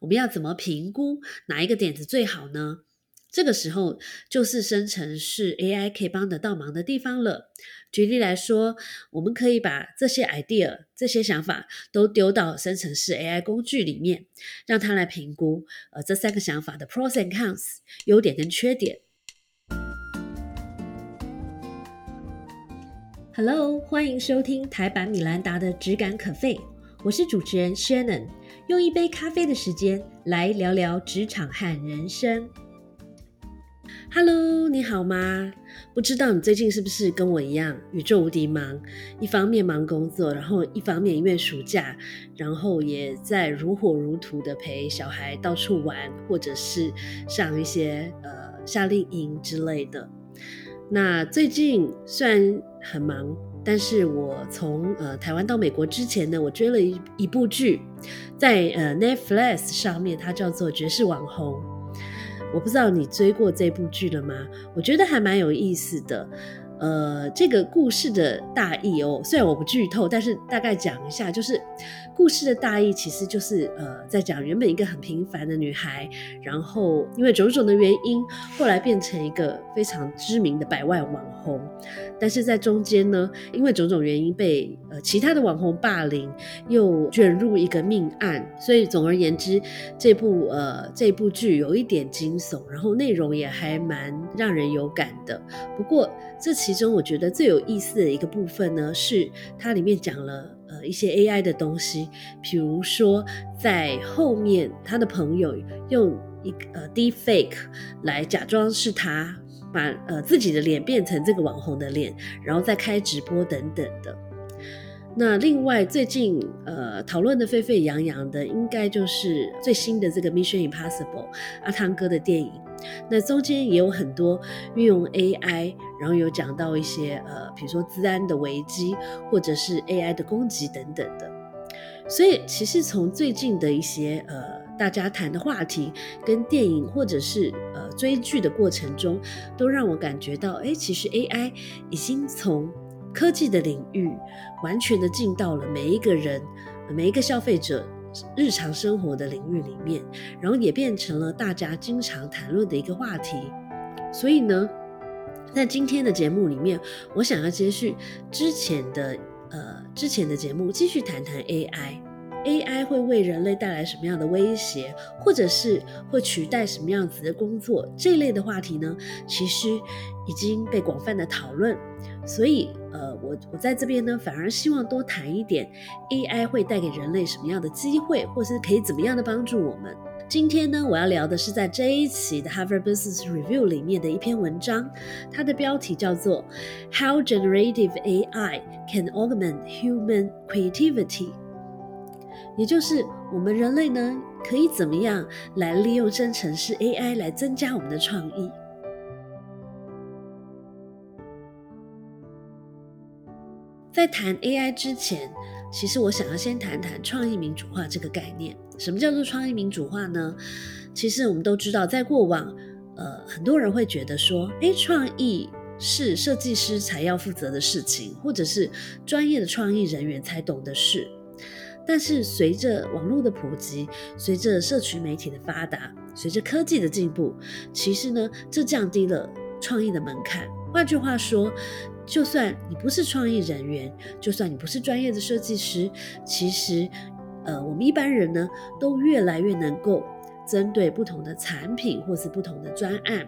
我们要怎么评估哪一个点子最好呢？这个时候就是生成式 AI 可以帮得到忙的地方了。举例来说，我们可以把这些 idea、这些想法都丢到生成式 AI 工具里面，让它来评估呃这三个想法的 pros and cons 优点跟缺点。Hello，欢迎收听台版米兰达的《只感可废》，我是主持人 Shannon，用一杯咖啡的时间来聊聊职场和人生。Hello，你好吗？不知道你最近是不是跟我一样宇宙无敌忙？一方面忙工作，然后一方面因为暑假，然后也在如火如荼的陪小孩到处玩，或者是上一些呃夏令营之类的。那最近虽然很忙，但是我从呃台湾到美国之前呢，我追了一一部剧，在呃 Netflix 上面，它叫做《绝世网红》。我不知道你追过这部剧了吗？我觉得还蛮有意思的。呃，这个故事的大意哦，虽然我不剧透，但是大概讲一下，就是故事的大意其实就是呃，在讲原本一个很平凡的女孩，然后因为种种的原因，后来变成一个非常知名的百万网红，但是在中间呢，因为种种原因被呃其他的网红霸凌，又卷入一个命案，所以总而言之，这部呃这部剧有一点惊悚，然后内容也还蛮让人有感的。不过这。其中我觉得最有意思的一个部分呢，是它里面讲了呃一些 AI 的东西，比如说在后面他的朋友用一个呃 Deepfake 来假装是他，把呃自己的脸变成这个网红的脸，然后再开直播等等的。那另外最近呃讨论的沸沸扬扬的，应该就是最新的这个 Mission Impossible 阿汤哥的电影。那中间也有很多运用 AI，然后有讲到一些呃，比如说治安的危机，或者是 AI 的攻击等等的。所以其实从最近的一些呃大家谈的话题，跟电影或者是呃追剧的过程中，都让我感觉到，哎，其实 AI 已经从科技的领域完全的进到了每一个人、每一个消费者。日常生活的领域里面，然后也变成了大家经常谈论的一个话题。所以呢，在今天的节目里面，我想要接续之前的呃之前的节目，继续谈谈 AI。AI 会为人类带来什么样的威胁，或者是会取代什么样子的工作？这类的话题呢，其实已经被广泛的讨论。所以。呃，我我在这边呢，反而希望多谈一点 AI 会带给人类什么样的机会，或是可以怎么样的帮助我们。今天呢，我要聊的是在这一期的 Harvard Business Review 里面的一篇文章，它的标题叫做 How Generative AI Can Augment Human Creativity，也就是我们人类呢，可以怎么样来利用生成式 AI 来增加我们的创意。在谈 AI 之前，其实我想要先谈谈创意民主化这个概念。什么叫做创意民主化呢？其实我们都知道，在过往，呃，很多人会觉得说，诶，创意是设计师才要负责的事情，或者是专业的创意人员才懂的事。但是随着网络的普及，随着社群媒体的发达，随着科技的进步，其实呢，这降低了创意的门槛。换句话说，就算你不是创意人员，就算你不是专业的设计师，其实，呃，我们一般人呢，都越来越能够针对不同的产品或是不同的专案，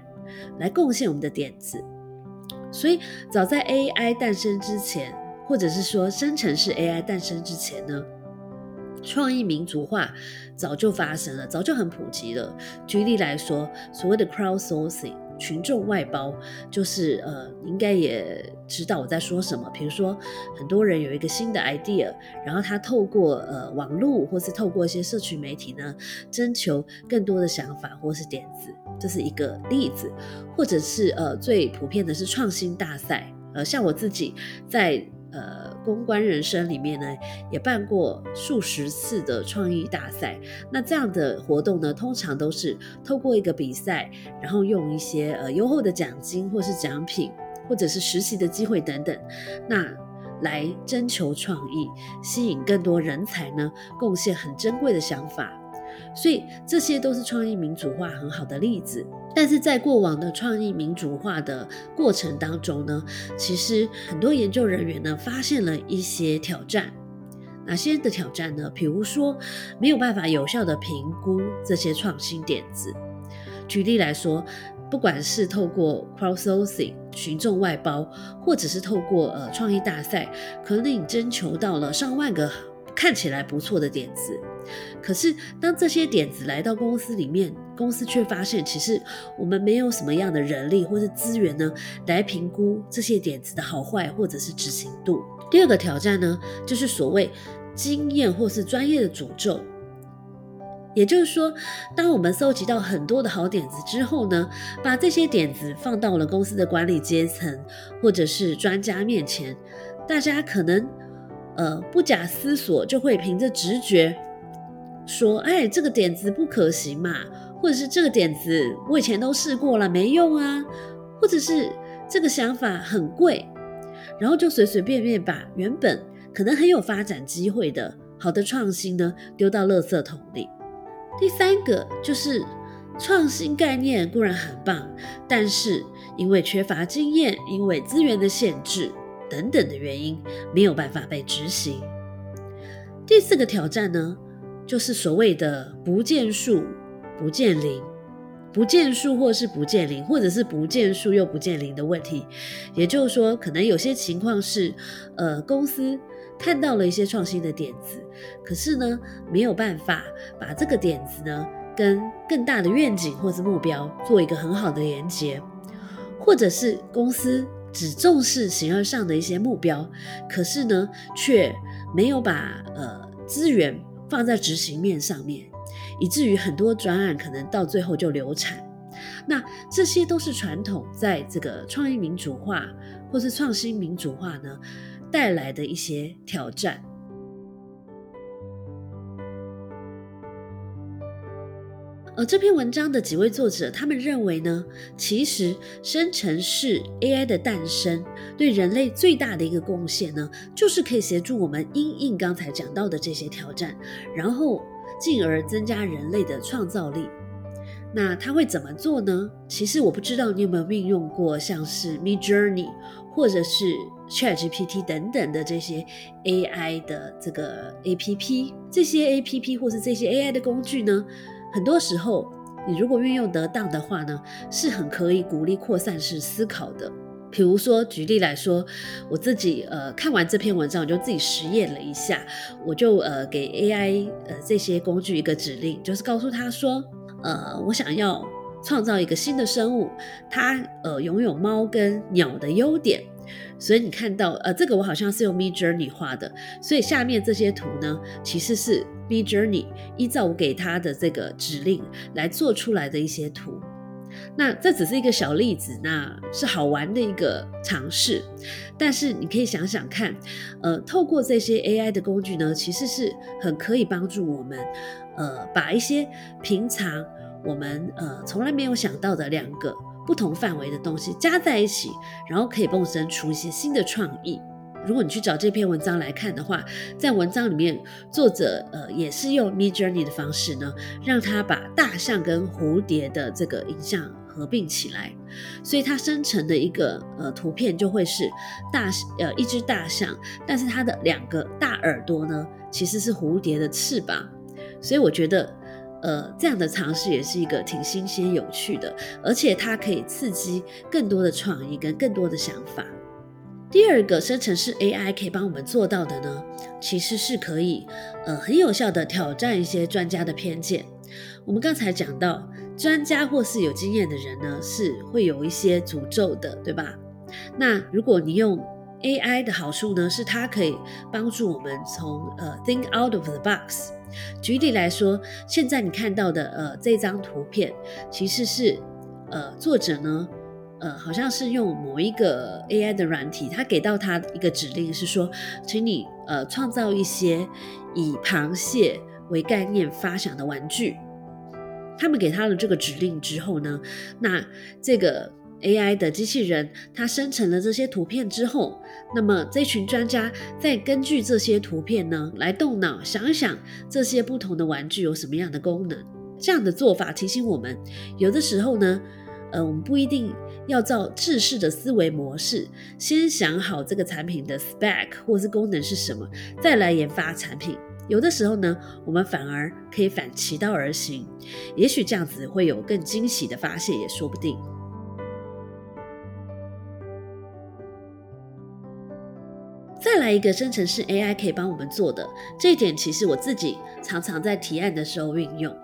来贡献我们的点子。所以，早在 AI 诞生之前，或者是说生成式 AI 诞生之前呢，创意民族化早就发生了，早就很普及了。举例来说，所谓的 crowdsourcing。群众外包就是呃，应该也知道我在说什么。比如说，很多人有一个新的 idea，然后他透过呃网络或是透过一些社群媒体呢，征求更多的想法或是点子，这是一个例子。或者是呃最普遍的是创新大赛，呃像我自己在。呃，公关人生里面呢，也办过数十次的创意大赛。那这样的活动呢，通常都是透过一个比赛，然后用一些呃优厚的奖金，或是奖品，或者是实习的机会等等，那来征求创意，吸引更多人才呢，贡献很珍贵的想法。所以这些都是创意民主化很好的例子。但是在过往的创意民主化的过程当中呢，其实很多研究人员呢发现了一些挑战。哪些的挑战呢？比如说没有办法有效的评估这些创新点子。举例来说，不管是透过 crowdsourcing 群众外包，或者是透过呃创意大赛，可能你征求到了上万个看起来不错的点子。可是，当这些点子来到公司里面，公司却发现，其实我们没有什么样的人力或是资源呢，来评估这些点子的好坏或者是执行度。第二个挑战呢，就是所谓经验或是专业的诅咒。也就是说，当我们搜集到很多的好点子之后呢，把这些点子放到了公司的管理阶层或者是专家面前，大家可能呃不假思索就会凭着直觉。说，哎，这个点子不可行嘛，或者是这个点子我以前都试过了，没用啊，或者是这个想法很贵，然后就随随便便把原本可能很有发展机会的好的创新呢丢到垃圾桶里。第三个就是创新概念固然很棒，但是因为缺乏经验，因为资源的限制等等的原因，没有办法被执行。第四个挑战呢？就是所谓的不见树不见林，不见树或是不见林，或者是不见树又不见林的问题。也就是说，可能有些情况是，呃，公司看到了一些创新的点子，可是呢，没有办法把这个点子呢跟更大的愿景或是目标做一个很好的连接，或者是公司只重视形而上的一些目标，可是呢，却没有把呃资源。放在执行面上面，以至于很多专案可能到最后就流产。那这些都是传统在这个创意民主化或是创新民主化呢带来的一些挑战。而这篇文章的几位作者，他们认为呢，其实生成式 AI 的诞生对人类最大的一个贡献呢，就是可以协助我们应应刚才讲到的这些挑战，然后进而增加人类的创造力。那他会怎么做呢？其实我不知道你有没有运用过像是 Mid Journey 或者是 Chat GPT 等等的这些 AI 的这个 APP，这些 APP 或是这些 AI 的工具呢？很多时候，你如果运用得当的话呢，是很可以鼓励扩散式思考的。比如说，举例来说，我自己呃看完这篇文章，我就自己实验了一下，我就呃给 AI 呃这些工具一个指令，就是告诉他说，呃，我想要创造一个新的生物，它呃拥有猫跟鸟的优点。所以你看到，呃，这个我好像是用 Me Journey 画的，所以下面这些图呢，其实是 Me Journey 依照我给他的这个指令来做出来的一些图。那这只是一个小例子，那是好玩的一个尝试。但是你可以想想看，呃，透过这些 AI 的工具呢，其实是很可以帮助我们，呃，把一些平常我们呃从来没有想到的两个。不同范围的东西加在一起，然后可以蹦生出一些新的创意。如果你去找这篇文章来看的话，在文章里面，作者呃也是用 Mid Journey 的方式呢，让他把大象跟蝴蝶的这个影像合并起来，所以它生成的一个呃图片就会是大呃一只大象，但是它的两个大耳朵呢其实是蝴蝶的翅膀，所以我觉得。呃，这样的尝试也是一个挺新鲜有趣的，而且它可以刺激更多的创意跟更多的想法。第二个生成式 AI 可以帮我们做到的呢，其实是可以呃很有效的挑战一些专家的偏见。我们刚才讲到，专家或是有经验的人呢，是会有一些诅咒的，对吧？那如果你用 AI 的好处呢，是它可以帮助我们从呃 think out of the box。举例来说，现在你看到的呃这张图片，其实是呃作者呢呃好像是用某一个 AI 的软体，他给到他一个指令是说，请你呃创造一些以螃蟹为概念发想的玩具。他们给他了这个指令之后呢，那这个 AI 的机器人它生成了这些图片之后，那么这群专家再根据这些图片呢，来动脑想一想这些不同的玩具有什么样的功能。这样的做法提醒我们，有的时候呢，呃，我们不一定要照制式的思维模式，先想好这个产品的 spec 或是功能是什么，再来研发产品。有的时候呢，我们反而可以反其道而行，也许这样子会有更惊喜的发现，也说不定。在一个生成式 AI 可以帮我们做的这一点，其实我自己常常在提案的时候运用，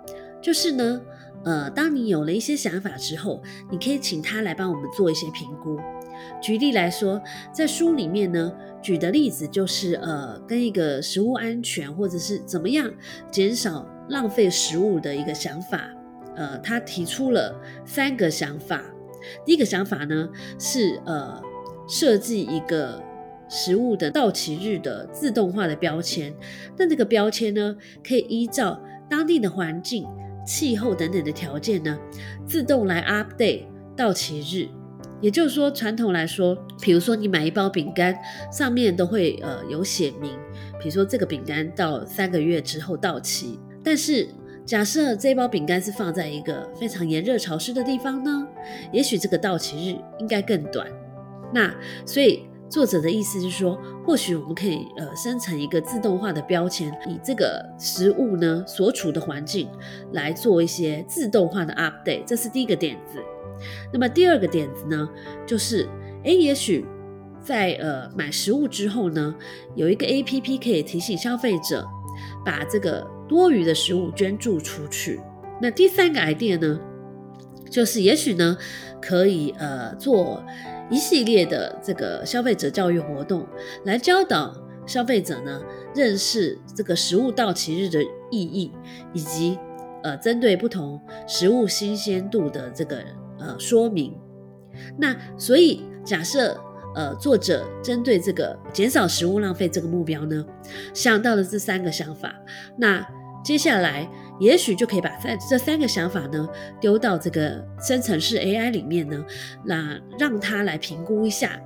就是呢，呃，当你有了一些想法之后，你可以请他来帮我们做一些评估。举例来说，在书里面呢，举的例子就是，呃，跟一个食物安全或者是怎么样减少浪费食物的一个想法，呃，他提出了三个想法。第一个想法呢是，呃，设计一个食物的到期日的自动化的标签。那这个标签呢，可以依照当地的环境、气候等等的条件呢，自动来 update 到期日。也就是说，传统来说，比如说你买一包饼干，上面都会呃有写明，比如说这个饼干到三个月之后到期。但是假设这包饼干是放在一个非常炎热潮湿的地方呢，也许这个到期日应该更短。那所以作者的意思是说，或许我们可以呃生成一个自动化的标签，以这个食物呢所处的环境来做一些自动化的 update。这是第一个点子。那么第二个点子呢，就是，哎，也许在呃买食物之后呢，有一个 A P P 可以提醒消费者把这个多余的食物捐助出去。那第三个 idea 呢，就是也许呢可以呃做一系列的这个消费者教育活动，来教导消费者呢认识这个食物到期日的意义，以及呃针对不同食物新鲜度的这个。呃，说明。那所以假设，呃，作者针对这个减少食物浪费这个目标呢，想到了这三个想法。那接下来也许就可以把这这三个想法呢丢到这个生成式 AI 里面呢，那让它来评估一下。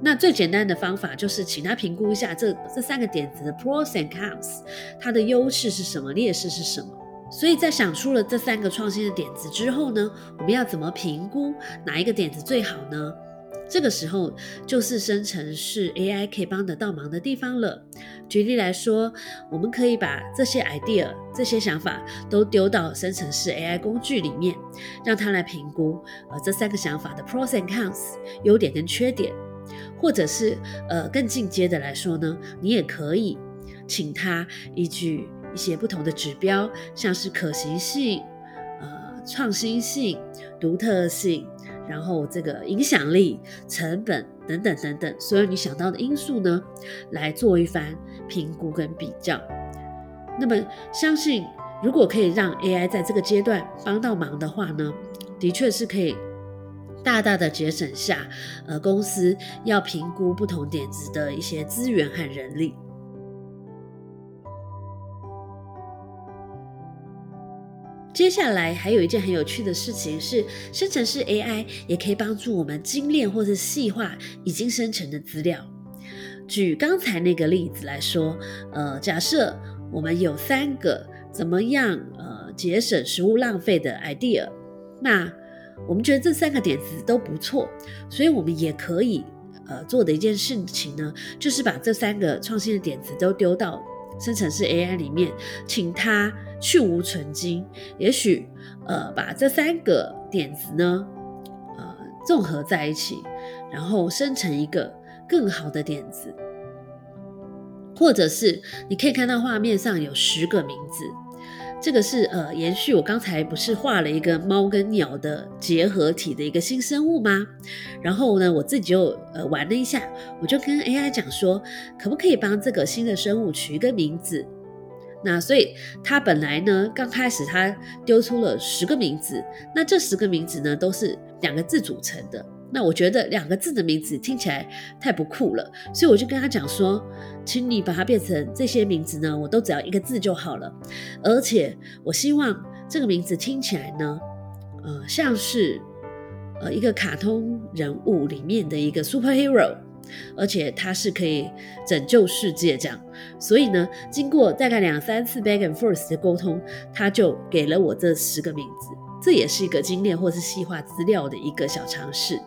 那最简单的方法就是请他评估一下这这三个点子的 pros and cons，它的优势是什么，劣势是什么。所以在想出了这三个创新的点子之后呢，我们要怎么评估哪一个点子最好呢？这个时候就是生成式 AI 可以帮得到忙的地方了。举例来说，我们可以把这些 idea、这些想法都丢到生成式 AI 工具里面，让它来评估呃这三个想法的 pros and cons 优点跟缺点，或者是呃更进阶的来说呢，你也可以请它依据。一些不同的指标，像是可行性、呃创新性、独特性，然后这个影响力、成本等等等等，所有你想到的因素呢，来做一番评估跟比较。那么，相信如果可以让 AI 在这个阶段帮到忙的话呢，的确是可以大大的节省下呃公司要评估不同点子的一些资源和人力。接下来还有一件很有趣的事情是，生成式 AI 也可以帮助我们精炼或者细化已经生成的资料。举刚才那个例子来说，呃，假设我们有三个怎么样呃节省食物浪费的 idea，那我们觉得这三个点子都不错，所以我们也可以呃做的一件事情呢，就是把这三个创新的点子都丢到生成式 AI 里面，请它。去无存精，也许呃把这三个点子呢，呃综合在一起，然后生成一个更好的点子，或者是你可以看到画面上有十个名字。这个是呃延续我刚才不是画了一个猫跟鸟的结合体的一个新生物吗？然后呢，我自己就呃玩了一下，我就跟 AI 讲说，可不可以帮这个新的生物取一个名字？那所以他本来呢，刚开始他丢出了十个名字，那这十个名字呢都是两个字组成的。那我觉得两个字的名字听起来太不酷了，所以我就跟他讲说，请你把它变成这些名字呢，我都只要一个字就好了。而且我希望这个名字听起来呢，呃，像是呃一个卡通人物里面的一个 superhero，而且它是可以拯救世界这样。所以呢，经过大概两三次 back and forth 的沟通，他就给了我这十个名字。这也是一个精炼或是细化资料的一个小尝试。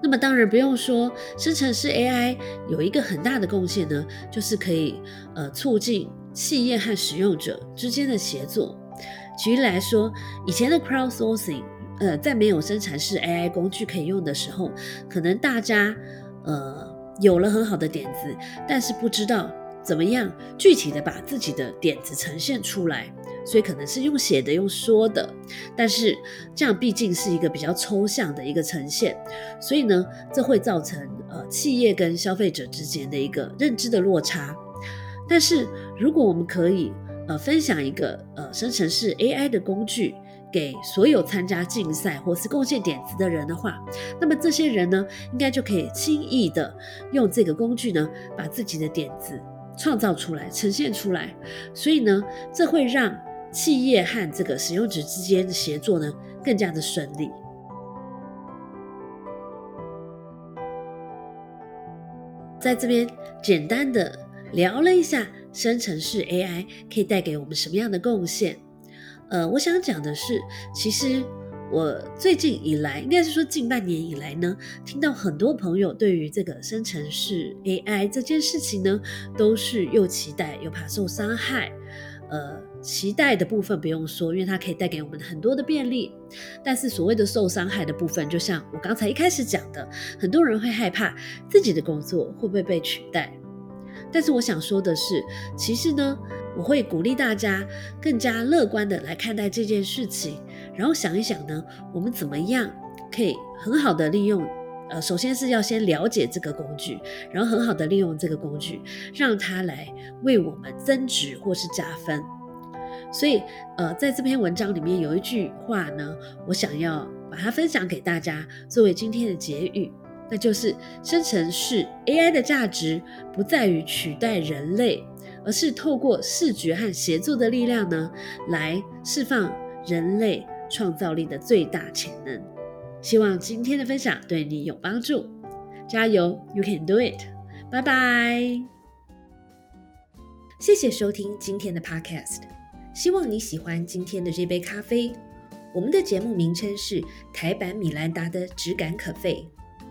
那么当然不用说，生成式 AI 有一个很大的贡献呢，就是可以呃促进企业和使用者之间的协作。举例来说，以前的 crowdsourcing，呃，在没有生产式 AI 工具可以用的时候，可能大家呃有了很好的点子，但是不知道怎么样具体的把自己的点子呈现出来。所以可能是用写的，用说的，但是这样毕竟是一个比较抽象的一个呈现，所以呢，这会造成呃企业跟消费者之间的一个认知的落差。但是如果我们可以呃分享一个呃生成式 AI 的工具给所有参加竞赛或是贡献点子的人的话，那么这些人呢，应该就可以轻易的用这个工具呢，把自己的点子创造出来，呈现出来。所以呢，这会让企业和这个使用者之间的协作呢，更加的顺利。在这边简单的聊了一下生成式 AI 可以带给我们什么样的贡献。呃，我想讲的是，其实我最近以来，应该是说近半年以来呢，听到很多朋友对于这个生成式 AI 这件事情呢，都是又期待又怕受伤害。呃，期待的部分不用说，因为它可以带给我们很多的便利。但是所谓的受伤害的部分，就像我刚才一开始讲的，很多人会害怕自己的工作会不会被取代。但是我想说的是，其实呢，我会鼓励大家更加乐观的来看待这件事情，然后想一想呢，我们怎么样可以很好的利用。呃，首先是要先了解这个工具，然后很好的利用这个工具，让它来为我们增值或是加分。所以，呃，在这篇文章里面有一句话呢，我想要把它分享给大家，作为今天的结语，那就是生成式 AI 的价值不在于取代人类，而是透过视觉和协作的力量呢，来释放人类创造力的最大潜能。希望今天的分享对你有帮助，加油，You can do it！拜拜。谢谢收听今天的 Podcast，希望你喜欢今天的这杯咖啡。我们的节目名称是台版米兰达的质感可废，